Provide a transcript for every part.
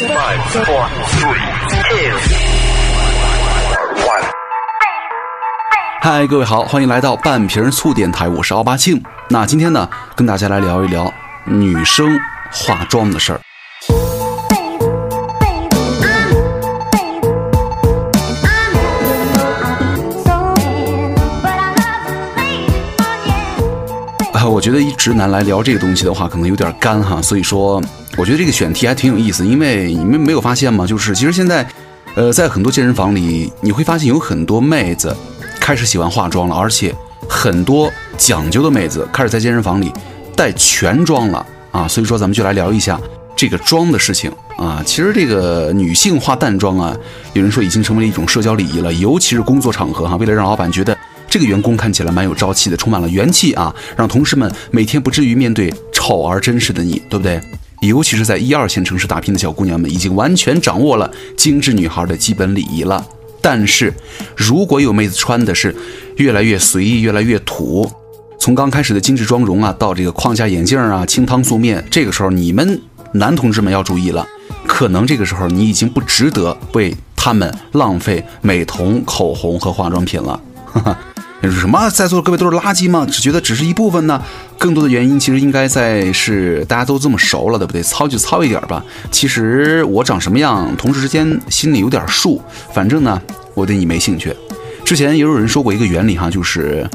Five, four, three, two, one. 嗨，各位好，欢迎来到半瓶醋电台，我是奥巴庆。那今天呢，跟大家来聊一聊女生化妆的事儿。啊，我觉得一直男来聊这个东西的话，可能有点干哈，所以说我觉得这个选题还挺有意思。因为你们没有发现吗？就是其实现在，呃，在很多健身房里，你会发现有很多妹子开始喜欢化妆了，而且很多讲究的妹子开始在健身房里带全妆了啊。所以说，咱们就来聊一下这个妆的事情啊。其实这个女性化淡妆啊，有人说已经成为了一种社交礼仪了，尤其是工作场合哈，为了让老板觉得。这个员工看起来蛮有朝气的，充满了元气啊，让同事们每天不至于面对丑而真实的你，对不对？尤其是在一二线城市打拼的小姑娘们，已经完全掌握了精致女孩的基本礼仪了。但是，如果有妹子穿的是越来越随意、越来越土，从刚开始的精致妆容啊，到这个框架眼镜啊、清汤素面，这个时候你们男同志们要注意了，可能这个时候你已经不值得为他们浪费美瞳、口红和化妆品了。哈哈。你说什么？在座的各位都是垃圾吗？只觉得只是一部分呢？更多的原因其实应该在是大家都这么熟了，对不对？糙就糙一点吧。其实我长什么样，同事之间心里有点数。反正呢，我对你没兴趣。之前也有人说过一个原理哈，就是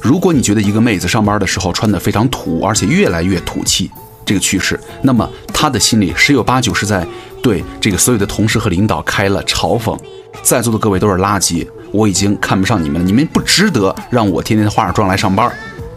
如果你觉得一个妹子上班的时候穿的非常土，而且越来越土气这个趋势，那么她的心里十有八九是在对这个所有的同事和领导开了嘲讽。在座的各位都是垃圾。我已经看不上你们了，你们不值得让我天天化着妆来上班。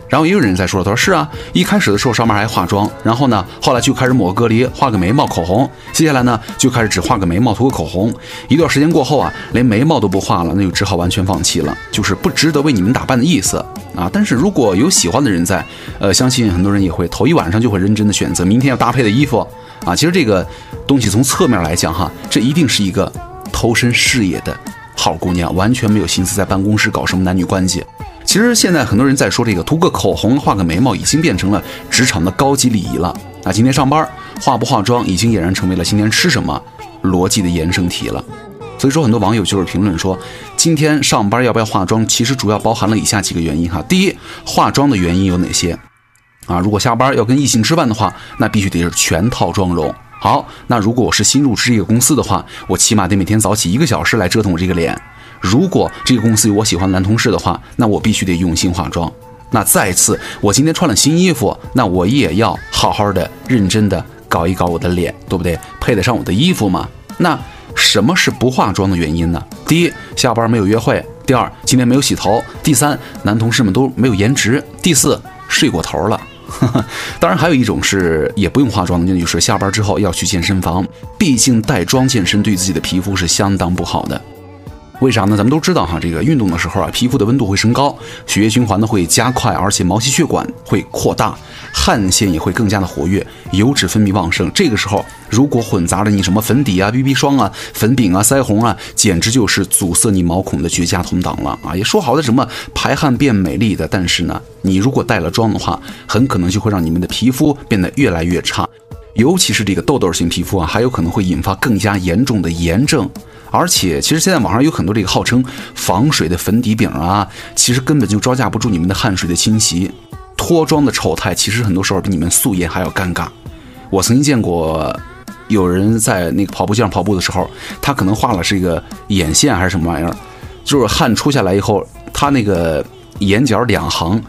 然后也有人在说，他说是啊，一开始的时候上班还化妆，然后呢，后来就开始抹隔离，画个眉毛、口红，接下来呢就开始只画个眉毛、涂个口红。一段时间过后啊，连眉毛都不画了，那就只好完全放弃了，就是不值得为你们打扮的意思啊。但是如果有喜欢的人在，呃，相信很多人也会头一晚上就会认真的选择明天要搭配的衣服啊。其实这个东西从侧面来讲哈，这一定是一个投身事业的。好姑娘完全没有心思在办公室搞什么男女关系。其实现在很多人在说这个涂个口红、画个眉毛已经变成了职场的高级礼仪了。那今天上班化不化妆已经俨然成为了今天吃什么逻辑的衍生题了。所以说很多网友就是评论说，今天上班要不要化妆？其实主要包含了以下几个原因哈。第一，化妆的原因有哪些？啊，如果下班要跟异性吃饭的话，那必须得是全套妆容。好，那如果我是新入职这个公司的话，我起码得每天早起一个小时来折腾我这个脸。如果这个公司有我喜欢的男同事的话，那我必须得用心化妆。那再次，我今天穿了新衣服，那我也要好好的、认真的搞一搞我的脸，对不对？配得上我的衣服吗？那什么是不化妆的原因呢？第一，下班没有约会；第二，今天没有洗头；第三，男同事们都没有颜值；第四，睡过头了。当然，还有一种是也不用化妆的，那就是下班之后要去健身房。毕竟带妆健身对自己的皮肤是相当不好的。为啥呢？咱们都知道哈，这个运动的时候啊，皮肤的温度会升高，血液循环呢会加快，而且毛细血管会扩大，汗腺也会更加的活跃，油脂分泌旺盛。这个时候，如果混杂了你什么粉底啊、BB 霜啊、粉饼啊、腮红啊，简直就是阻塞你毛孔的绝佳同党了啊！也说好的什么排汗变美丽的，但是呢，你如果带了妆的话，很可能就会让你们的皮肤变得越来越差，尤其是这个痘痘型皮肤啊，还有可能会引发更加严重的炎症。而且，其实现在网上有很多这个号称防水的粉底饼啊，其实根本就招架不住你们的汗水的侵袭，脱妆的丑态其实很多时候比你们素颜还要尴尬。我曾经见过有人在那个跑步机上跑步的时候，他可能画了是一个眼线还是什么玩意儿，就是汗出下来以后，他那个眼角两行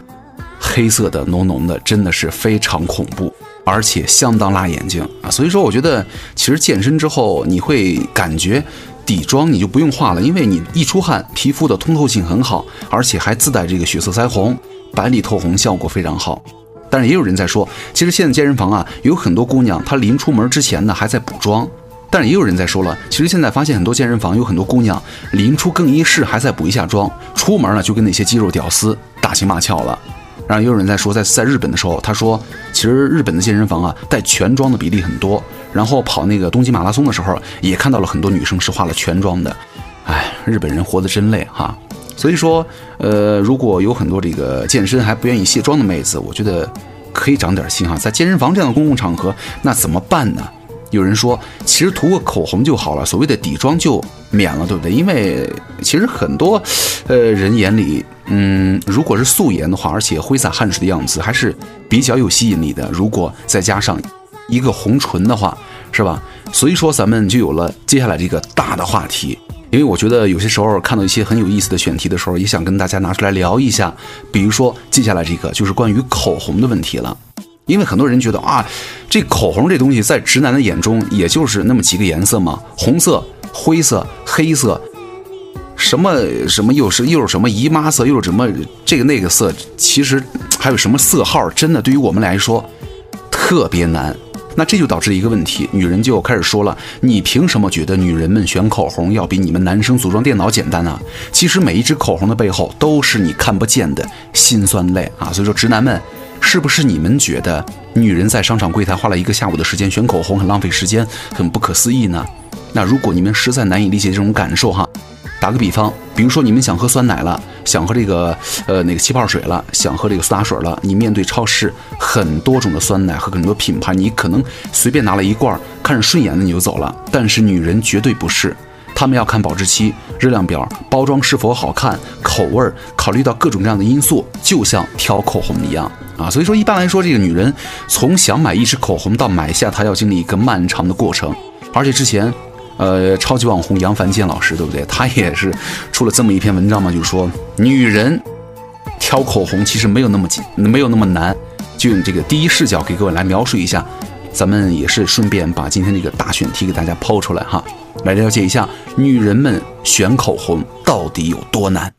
黑色的浓浓的，真的是非常恐怖，而且相当辣眼睛啊。所以说，我觉得其实健身之后你会感觉。底妆你就不用画了，因为你一出汗，皮肤的通透性很好，而且还自带这个血色腮红，白里透红，效果非常好。但是也有人在说，其实现在健身房啊，有很多姑娘她临出门之前呢还在补妆。但是也有人在说了，其实现在发现很多健身房有很多姑娘临出更衣室还在补一下妆，出门呢就跟那些肌肉屌丝打情骂俏了。然后也有人在说，在在日本的时候，他说，其实日本的健身房啊，带全妆的比例很多。然后跑那个东京马拉松的时候，也看到了很多女生是化了全妆的。哎，日本人活得真累哈。所以说，呃，如果有很多这个健身还不愿意卸妆的妹子，我觉得可以长点心哈。在健身房这样的公共场合，那怎么办呢？有人说，其实涂个口红就好了，所谓的底妆就免了，对不对？因为其实很多，呃，人眼里，嗯，如果是素颜的话，而且挥洒汗水的样子还是比较有吸引力的。如果再加上一个红唇的话，是吧？所以说咱们就有了接下来这个大的话题。因为我觉得有些时候看到一些很有意思的选题的时候，也想跟大家拿出来聊一下。比如说接下来这个就是关于口红的问题了。因为很多人觉得啊，这口红这东西在直男的眼中也就是那么几个颜色嘛，红色、灰色、黑色，什么什么又是又是什么姨妈色，又是什么这个那个色，其实还有什么色号，真的对于我们来说特别难。那这就导致一个问题，女人就开始说了：“你凭什么觉得女人们选口红要比你们男生组装电脑简单呢？”其实每一支口红的背后都是你看不见的辛酸泪啊！所以说，直男们，是不是你们觉得女人在商场柜台花了一个下午的时间选口红很浪费时间，很不可思议呢？那如果你们实在难以理解这种感受哈。打个比方，比如说你们想喝酸奶了，想喝这个呃那个气泡水了，想喝这个苏打水了。你面对超市很多种的酸奶和很多品牌，你可能随便拿了一罐，看着顺眼的你就走了。但是女人绝对不是，他们要看保质期、热量表、包装是否好看、口味，考虑到各种各样的因素，就像挑口红一样啊。所以说，一般来说，这个女人从想买一支口红到买下，她要经历一个漫长的过程，而且之前。呃，超级网红杨凡健老师，对不对？他也是出了这么一篇文章嘛，就是说女人挑口红其实没有那么紧，没有那么难。就用这个第一视角给各位来描述一下，咱们也是顺便把今天这个大选题给大家抛出来哈，来了解一下女人们选口红到底有多难。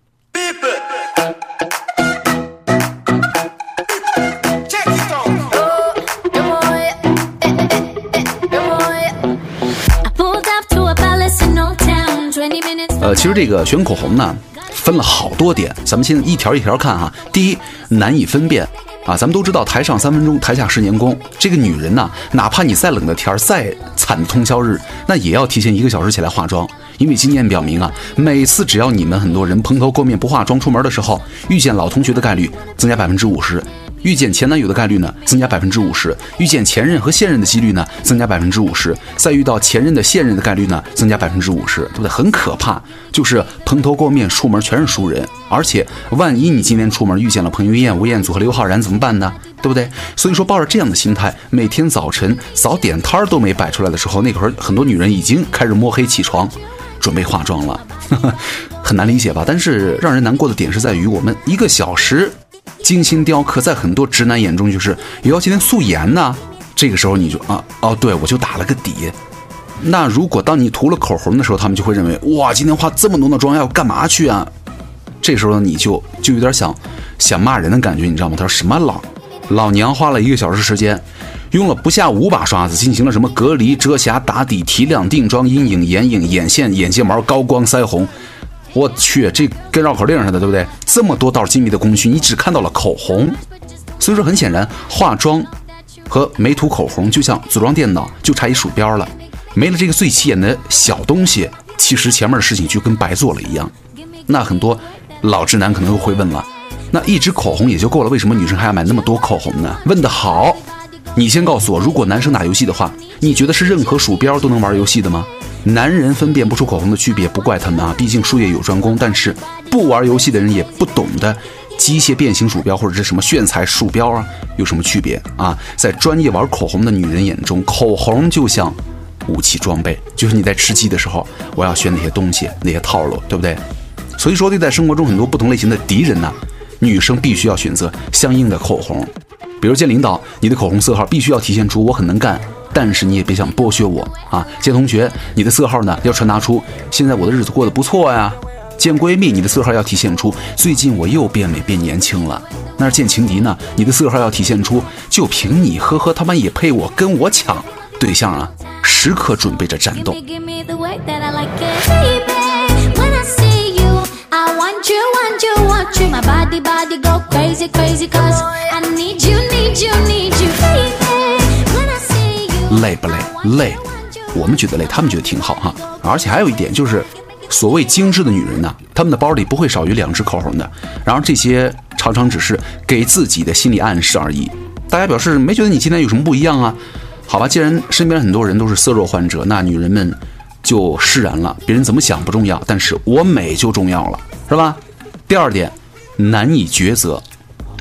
呃，其实这个选口红呢，分了好多点，咱们现在一条一条看哈。第一，难以分辨啊，咱们都知道台上三分钟，台下十年功。这个女人呢，哪怕你再冷的天儿，再惨的通宵日，那也要提前一个小时起来化妆，因为经验表明啊，每次只要你们很多人蓬头垢面不化妆出门的时候，遇见老同学的概率增加百分之五十。遇见前男友的概率呢，增加百分之五十；遇见前任和现任的几率呢，增加百分之五十；再遇到前任的现任的概率呢，增加百分之五十，对不对？很可怕，就是蓬头垢面出门全是熟人，而且万一你今天出门遇见了彭于晏、吴彦祖和刘昊然怎么办呢？对不对？所以说，抱着这样的心态，每天早晨早点摊儿都没摆出来的时候，那会儿很多女人已经开始摸黑起床，准备化妆了，很难理解吧？但是让人难过的点是在于，我们一个小时。精心雕刻，在很多直男眼中就是也要今天素颜呢。这个时候你就啊哦，对我就打了个底。那如果当你涂了口红的时候，他们就会认为哇，今天化这么浓的妆要干嘛去啊？这时候，你就就有点想想骂人的感觉，你知道吗？他说什么老老娘花了一个小时时间，用了不下五把刷子，进行了什么隔离、遮瑕、打底、提亮、定妆、阴影、眼影、眼线、眼睫毛、高光、腮红。我去，这跟绕口令似的，对不对？这么多道精密的工序，你只看到了口红，所以说很显然，化妆和没涂口红就像组装电脑，就差一鼠标了。没了这个最起眼的小东西，其实前面的事情就跟白做了一样。那很多老直男可能又会问了，那一支口红也就够了，为什么女生还要买那么多口红呢？问得好，你先告诉我，如果男生打游戏的话，你觉得是任何鼠标都能玩游戏的吗？男人分辨不出口红的区别，不怪他们啊，毕竟术业有专攻。但是不玩游戏的人也不懂得机械变形鼠标或者是什么炫彩鼠标啊有什么区别啊？在专业玩口红的女人眼中，口红就像武器装备，就是你在吃鸡的时候，我要选哪些东西、哪些套路，对不对？所以说，对待生活中很多不同类型的敌人呢，女生必须要选择相应的口红。比如见领导，你的口红色号必须要体现出我很能干。但是你也别想剥削我啊！见同学，你的色号呢要传达出现在我的日子过得不错呀。见闺蜜，你的色号要体现出最近我又变美变年轻了。那见情敌呢，你的色号要体现出就凭你，呵呵，他妈也配我跟我抢对象啊！时刻准备着战斗。累不累？累，我们觉得累，他们觉得挺好哈。而且还有一点就是，所谓精致的女人呢，她们的包里不会少于两支口红的。然而这些常常只是给自己的心理暗示而已。大家表示没觉得你今天有什么不一样啊？好吧，既然身边很多人都是色弱患者，那女人们就释然了。别人怎么想不重要，但是我美就重要了，是吧？第二点，难以抉择。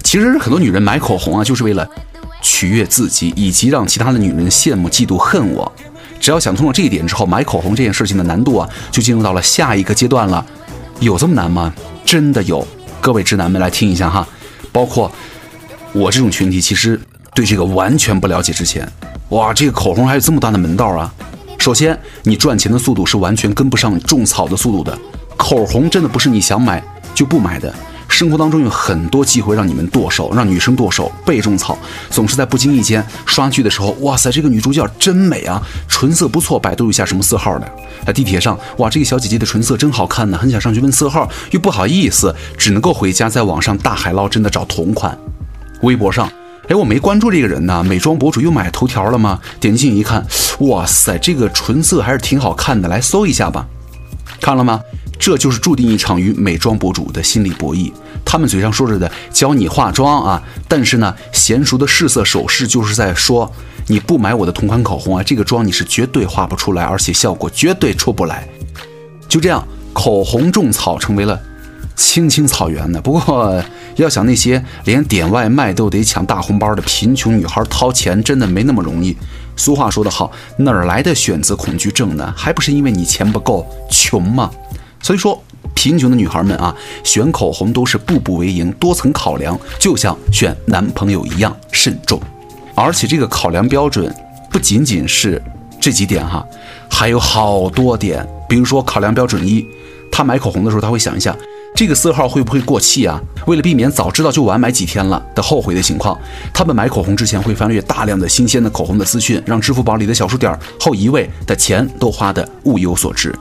其实很多女人买口红啊，就是为了取悦自己，以及让其他的女人羡慕、嫉妒、恨我。只要想通了这一点之后，买口红这件事情的难度啊，就进入到了下一个阶段了。有这么难吗？真的有。各位直男们来听一下哈，包括我这种群体，其实对这个完全不了解之前。哇，这个口红还有这么大的门道啊！首先，你赚钱的速度是完全跟不上种草的速度的。口红真的不是你想买就不买的。生活当中有很多机会让你们剁手，让女生剁手，被种草，总是在不经意间刷剧的时候，哇塞，这个女主角真美啊，唇色不错，百度一下什么色号的。在地铁上，哇，这个小姐姐的唇色真好看呢，很想上去问色号，又不好意思，只能够回家在网上大海捞针的找同款。微博上。哎，我没关注这个人呢，美妆博主又买头条了吗？点进一看，哇塞，这个唇色还是挺好看的，来搜一下吧。看了吗？这就是注定一场与美妆博主的心理博弈。他们嘴上说着的教你化妆啊，但是呢，娴熟的试色手势就是在说，你不买我的同款口红啊，这个妆你是绝对画不出来，而且效果绝对出不来。就这样，口红种草成为了。青青草原的，不过要想那些连点外卖都得抢大红包的贫穷女孩掏钱，真的没那么容易。俗话说得好，哪儿来的选择恐惧症呢？还不是因为你钱不够穷吗？所以说，贫穷的女孩们啊，选口红都是步步为营，多层考量，就像选男朋友一样慎重。而且这个考量标准不仅仅是这几点哈，还有好多点。比如说考量标准一，她买口红的时候，她会想一下。这个色号会不会过气啊？为了避免早知道就晚买几天了的后悔的情况，他们买口红之前会翻阅大量的新鲜的口红的资讯，让支付宝里的小数点后一位的钱都花的物有所值。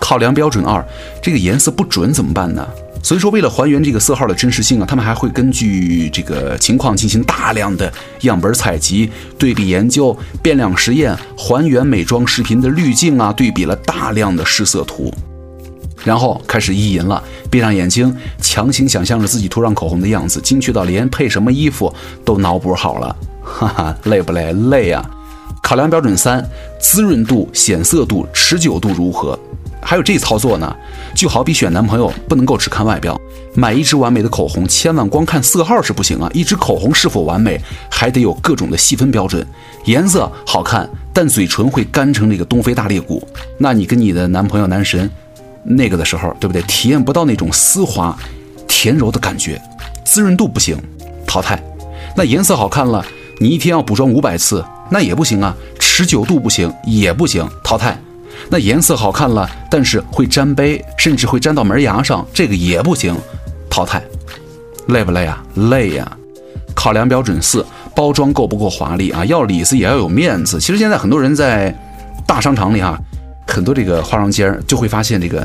考量标准二，这个颜色不准怎么办呢？所以说，为了还原这个色号的真实性啊，他们还会根据这个情况进行大量的样本采集、对比研究、变量实验，还原美妆视频的滤镜啊，对比了大量的试色图。然后开始意淫了，闭上眼睛，强行想象着自己涂上口红的样子，精确到连配什么衣服都脑补好了，哈哈，累不累？累啊！考量标准三：滋润度、显色度、持久度如何？还有这操作呢？就好比选男朋友，不能够只看外表，买一支完美的口红，千万光看色号是不行啊！一支口红是否完美，还得有各种的细分标准。颜色好看，但嘴唇会干成那个东非大裂谷，那你跟你的男朋友男神？那个的时候，对不对？体验不到那种丝滑、甜柔的感觉，滋润度不行，淘汰。那颜色好看了，你一天要补妆五百次，那也不行啊。持久度不行，也不行，淘汰。那颜色好看了，但是会沾杯，甚至会沾到门牙上，这个也不行，淘汰。累不累啊？累呀。考量标准四：包装够不够华丽啊？要里子也要有面子。其实现在很多人在大商场里哈。很多这个化妆间就会发现，这个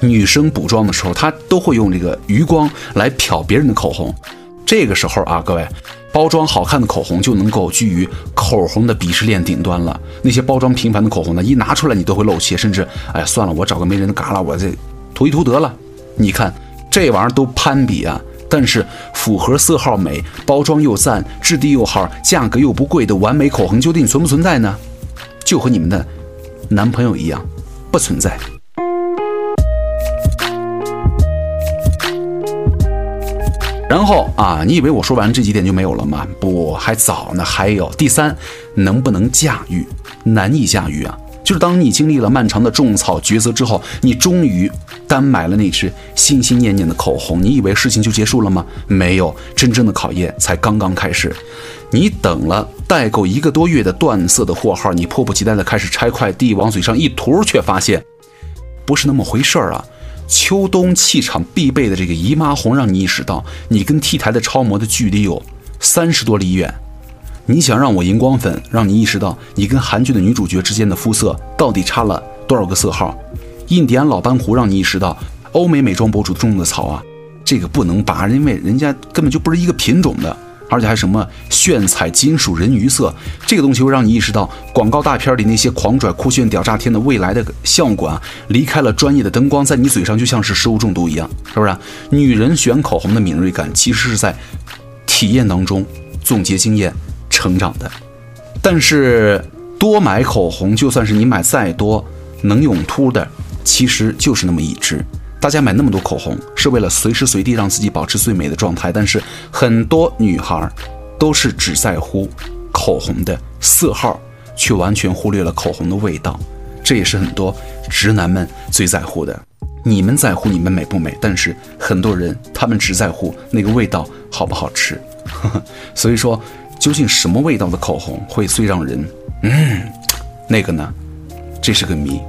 女生补妆的时候，她都会用这个余光来瞟别人的口红。这个时候啊，各位，包装好看的口红就能够居于口红的鄙视链顶端了。那些包装平凡的口红呢，一拿出来你都会漏气，甚至哎算了，我找个没人的旮旯，我这涂一涂得了。你看这玩意儿都攀比啊，但是符合色号美、包装又赞、质地又好、价格又不贵的完美口红究竟存不存在呢？就和你们的。男朋友一样，不存在。然后啊，你以为我说完这几点就没有了吗？不，还早呢。还有第三，能不能驾驭？难以驾驭啊！就是当你经历了漫长的种草抉择之后，你终于单买了那支心心念念的口红，你以为事情就结束了吗？没有，真正的考验才刚刚开始。你等了代购一个多月的断色的货号，你迫不及待的开始拆快递，往嘴上一涂，却发现不是那么回事儿啊！秋冬气场必备的这个姨妈红，让你意识到你跟 T 台的超模的距离有三十多里远。你想让我荧光粉，让你意识到你跟韩剧的女主角之间的肤色到底差了多少个色号？印第安老斑胡，让你意识到欧美美妆博主种的草啊，这个不能拔，因为人家根本就不是一个品种的。而且还什么炫彩金属人鱼色，这个东西会让你意识到广告大片里那些狂拽酷炫屌炸天的未来的效果啊，离开了专业的灯光，在你嘴上就像是食物中毒一样，是不是？女人选口红的敏锐感，其实是在体验当中总结经验成长的。但是多买口红，就算是你买再多，能永秃的其实就是那么一支。大家买那么多口红，是为了随时随地让自己保持最美的状态。但是很多女孩都是只在乎口红的色号，却完全忽略了口红的味道。这也是很多直男们最在乎的。你们在乎你们美不美，但是很多人他们只在乎那个味道好不好吃。所以说，究竟什么味道的口红会最让人嗯那个呢？这是个谜。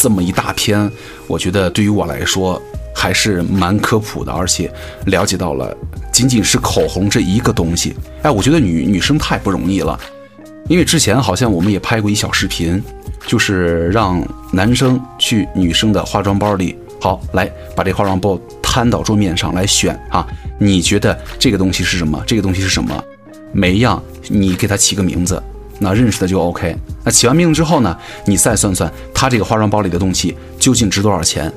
这么一大篇，我觉得对于我来说还是蛮科普的，而且了解到了仅仅是口红这一个东西。哎，我觉得女女生太不容易了，因为之前好像我们也拍过一小视频，就是让男生去女生的化妆包里，好来把这化妆包摊到桌面上来选啊，你觉得这个东西是什么？这个东西是什么？每一样你给它起个名字。那认识的就 OK。那起完名之后呢，你再算算他这个化妆包里的东西究竟值多少钱？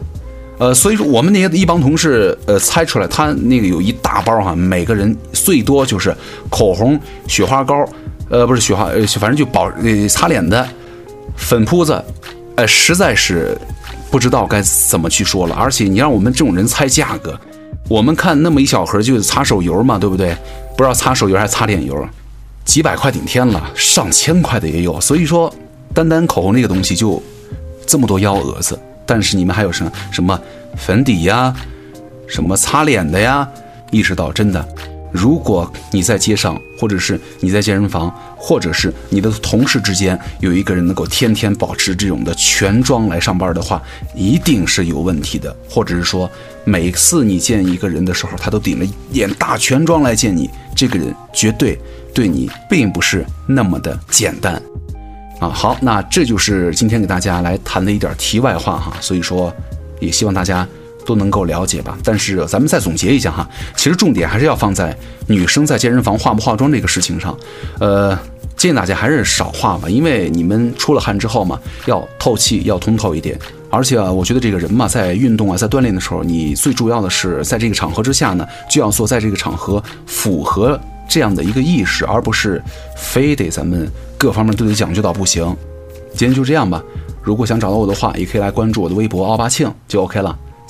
呃，所以说我们那些一帮同事，呃，猜出来他那个有一大包哈，每个人最多就是口红、雪花膏，呃，不是雪花，呃，反正就保呃擦脸的粉扑子，呃，实在是不知道该怎么去说了。而且你让我们这种人猜价格，我们看那么一小盒就是擦手油嘛，对不对？不知道擦手油还是擦脸油。几百块顶天了，上千块的也有。所以说，单单口红这个东西就这么多幺蛾子。但是你们还有什么什么粉底呀，什么擦脸的呀？意识到真的，如果你在街上，或者是你在健身房，或者是你的同事之间有一个人能够天天保持这种的全妆来上班的话，一定是有问题的。或者是说，每次你见一个人的时候，他都顶了眼大全妆来见你，这个人绝对。对你并不是那么的简单，啊，好，那这就是今天给大家来谈的一点题外话哈，所以说也希望大家都能够了解吧。但是咱们再总结一下哈，其实重点还是要放在女生在健身房化不化妆这个事情上，呃，建议大家还是少化吧，因为你们出了汗之后嘛，要透气，要通透一点。而且啊，我觉得这个人嘛，在运动啊，在锻炼的时候，你最主要的是在这个场合之下呢，就要做在这个场合符合。这样的一个意识，而不是非得咱们各方面都得讲究到不行。今天就这样吧。如果想找到我的话，也可以来关注我的微博奥巴庆就 OK 了。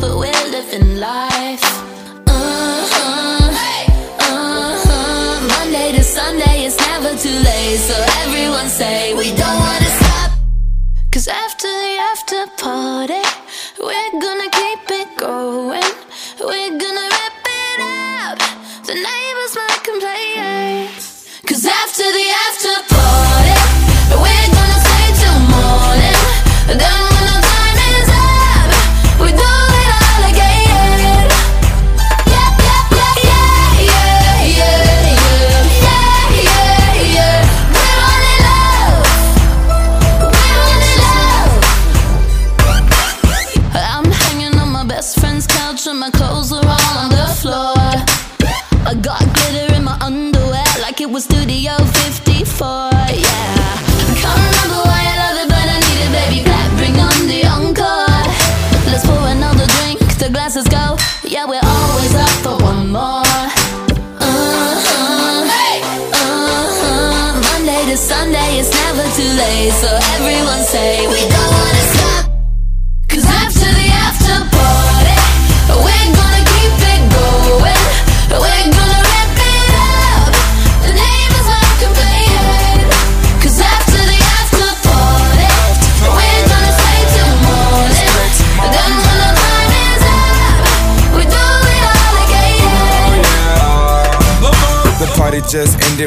But we're living life uh-huh, uh-huh. Monday to Sunday, it's never too late So everyone say we don't wanna stop Cause after the after party We're gonna keep it going we're gonna wrap it up. The neighbors might complain. Cause after the after party, So everyone say we don't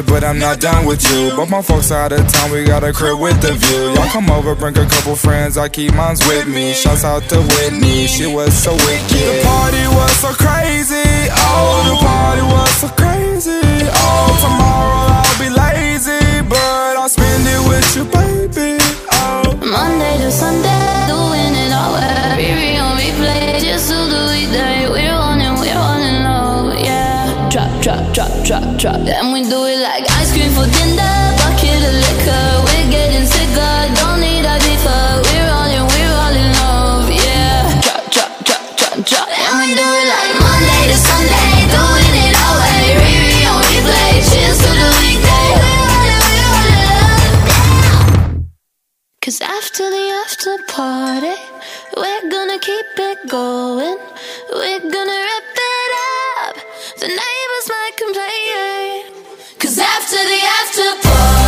but I'm not done with you. But my folks out of town, we got a crib with the view. Y'all come over, bring a couple friends, I keep mines with me. Shouts out to Whitney, she was so wicked. The party was so crazy, oh, the party was so crazy, going. We're gonna rip it up. The neighbors might complain. Cause after the after party.